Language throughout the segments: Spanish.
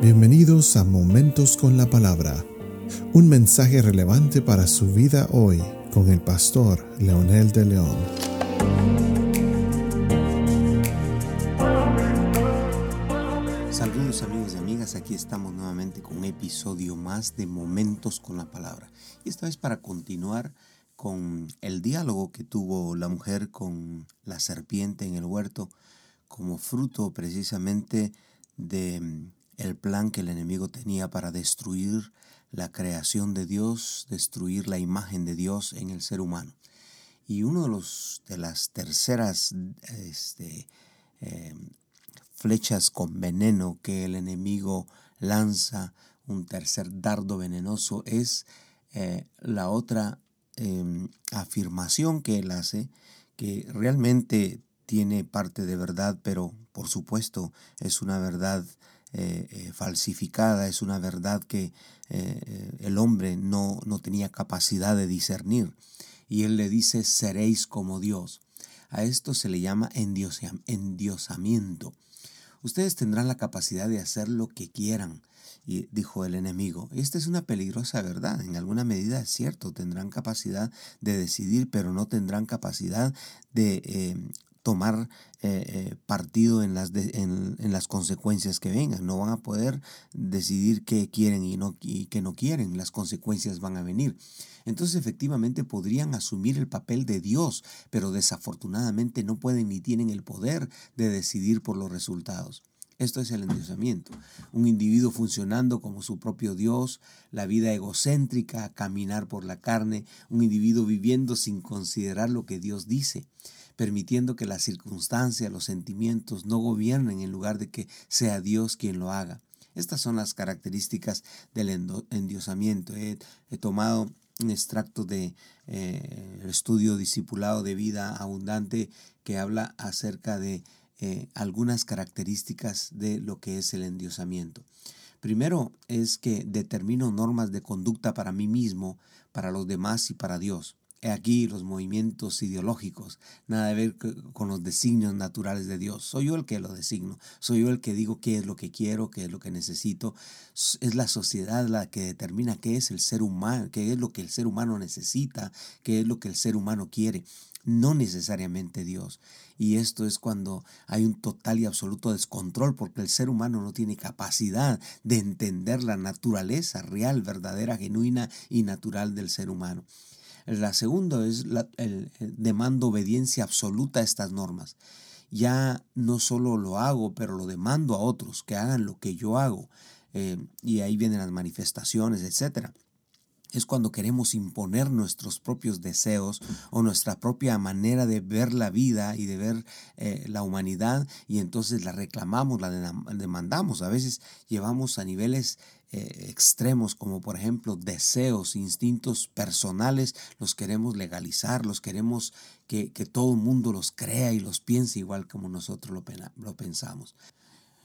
Bienvenidos a Momentos con la Palabra, un mensaje relevante para su vida hoy con el pastor Leonel de León. Saludos amigos y amigas, aquí estamos nuevamente con un episodio más de Momentos con la Palabra. Y esta vez para continuar con el diálogo que tuvo la mujer con la serpiente en el huerto como fruto precisamente de el plan que el enemigo tenía para destruir la creación de Dios, destruir la imagen de Dios en el ser humano. Y uno de, los, de las terceras este, eh, flechas con veneno que el enemigo lanza, un tercer dardo venenoso, es eh, la otra em, afirmación que él hace, que realmente tiene parte de verdad, pero por supuesto es una verdad eh, eh, falsificada, es una verdad que eh, el hombre no, no tenía capacidad de discernir. Y él le dice, seréis como Dios. A esto se le llama endiosamiento. Ustedes tendrán la capacidad de hacer lo que quieran, y dijo el enemigo. Esta es una peligrosa verdad. En alguna medida es cierto, tendrán capacidad de decidir, pero no tendrán capacidad de tomar eh, eh, partido en las, en, las consecuencias que vengan. No van a poder decidir qué quieren y, no, y qué no quieren. Las consecuencias van a venir. Entonces efectivamente podrían asumir el papel de Dios, pero desafortunadamente no pueden ni tienen el poder de decidir por los resultados. Esto es el endiosamiento. Un individuo funcionando como su propio Dios, la vida egocéntrica, caminar por la carne, un individuo viviendo sin considerar lo que Dios dice permitiendo que las circunstancias, los sentimientos no gobiernen en lugar de que sea Dios quien lo haga. Estas son las características del endiosamiento. He, tomado un extracto de eh, estudio discipulado de vida abundante que habla acerca de eh, algunas características de lo que es el endiosamiento. Primero es que determino normas de conducta para mí mismo, para los demás y para Dios. Aquí los movimientos ideológicos, nada de ver con los designios naturales de Dios. Soy yo el que lo designo, soy yo el que digo qué es lo que quiero, qué es lo que necesito. Es la sociedad la que determina qué es el ser humano, qué es lo que el ser humano necesita, qué es lo que el ser humano quiere, no necesariamente Dios. Y esto es cuando hay un total y absoluto descontrol porque el ser humano no tiene capacidad de entender la naturaleza real, verdadera, genuina y natural del ser humano. La segunda es la, el, demando obediencia absoluta a estas normas. Ya no solo lo hago, pero lo demando a otros que hagan lo que yo hago. Eh, y ahí vienen las manifestaciones, etcétera es cuando queremos imponer nuestros propios deseos o nuestra propia manera de ver la vida y de ver eh, la humanidad y entonces la reclamamos, la demandamos. A veces llevamos a niveles eh, extremos como por ejemplo deseos, instintos personales, los queremos legalizar, los queremos que, todo el mundo los crea y los piense igual como nosotros lo, lo pensamos.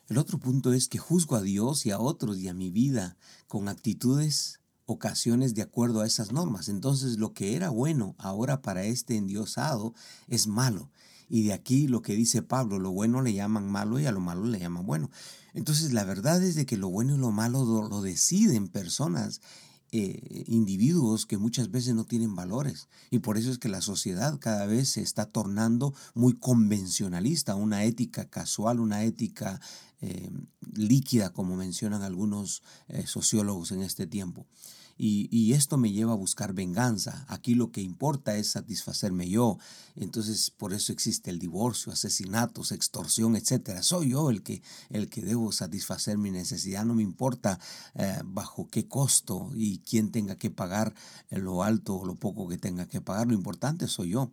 El otro punto es que juzgo a Dios y a otros y a mi vida con actitudes ocasiones de acuerdo a esas normas. Entonces lo que era bueno ahora para este endiosado es malo. Y de aquí lo que dice Pablo, lo bueno le llaman malo y a lo malo le llaman bueno. Entonces la verdad es de que lo bueno y lo malo lo, deciden personas, eh, individuos que muchas veces no tienen valores. Y por eso es que la sociedad cada vez se está tornando muy convencionalista, una ética casual, una ética eh, líquida, como mencionan algunos eh, sociólogos en este tiempo. Y, esto me lleva a buscar venganza. Aquí lo que importa es satisfacerme yo. Entonces, por eso existe el divorcio, asesinatos, extorsión, etc. Soy yo el que, el que debo satisfacer mi necesidad. No me importa eh, bajo qué costo y quién tenga que pagar lo alto o lo poco que tenga que pagar. Lo importante soy yo.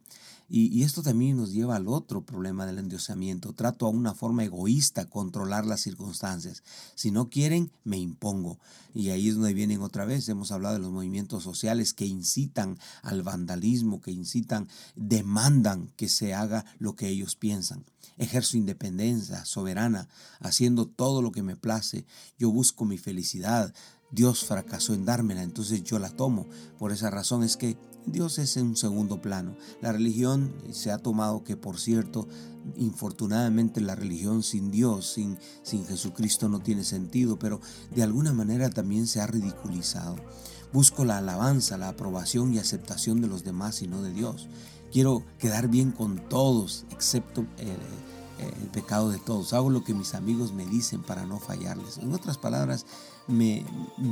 Y, esto también nos lleva al otro problema del endiosamiento. Trato a una forma egoísta controlar las circunstancias. Si no quieren, me impongo. Y ahí es donde vienen otra vez. Hemos hablado de los movimientos sociales que incitan al vandalismo, que incitan, demandan que se haga lo que ellos piensan. Ejerzo independencia soberana, haciendo todo lo que me place. Yo busco mi felicidad. Dios fracasó en dármela, entonces yo la tomo. Por esa razón es que Dios es en un segundo plano. La religión se ha tomado que, por cierto, infortunadamente la religión sin Dios, sin, sin Jesucristo no tiene sentido, pero de alguna manera también se ha ridiculizado. Busco la alabanza, la aprobación y aceptación de los demás y no de Dios. Quiero quedar bien con todos, excepto el, el pecado de todos. Hago lo que mis amigos me dicen para no fallarles. En otras palabras, me,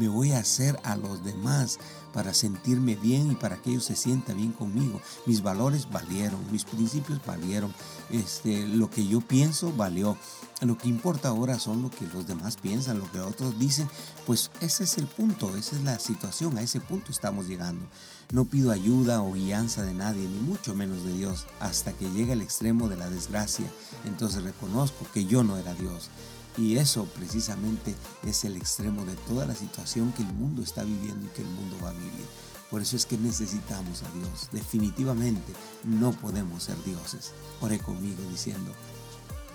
voy a hacer a los demás para sentirme bien y para que ellos se sientan bien conmigo. Mis valores valieron, mis principios valieron, este, lo que yo pienso valió. Lo que importa ahora son lo que los demás piensan, lo que otros dicen. Pues ese es el punto, esa es la situación, a ese punto estamos llegando. No pido ayuda o guianza de nadie, ni mucho menos de Dios, hasta que llegue el extremo de la desgracia. Entonces reconozco que yo no era Dios. Y eso precisamente es el extremo de toda la situación que el mundo está viviendo y que el mundo va a vivir. Por eso es que necesitamos a Dios. Definitivamente no podemos ser dioses. Ore conmigo diciendo,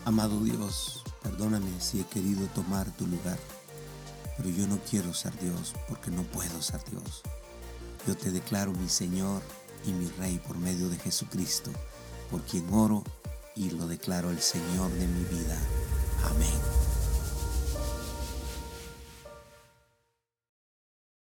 amado Dios, perdóname si he querido tomar tu lugar, pero yo no quiero ser Dios porque no puedo ser Dios. Yo te declaro mi Señor y mi Rey por medio de Jesucristo, por quien oro y lo declaro el Señor de mi vida.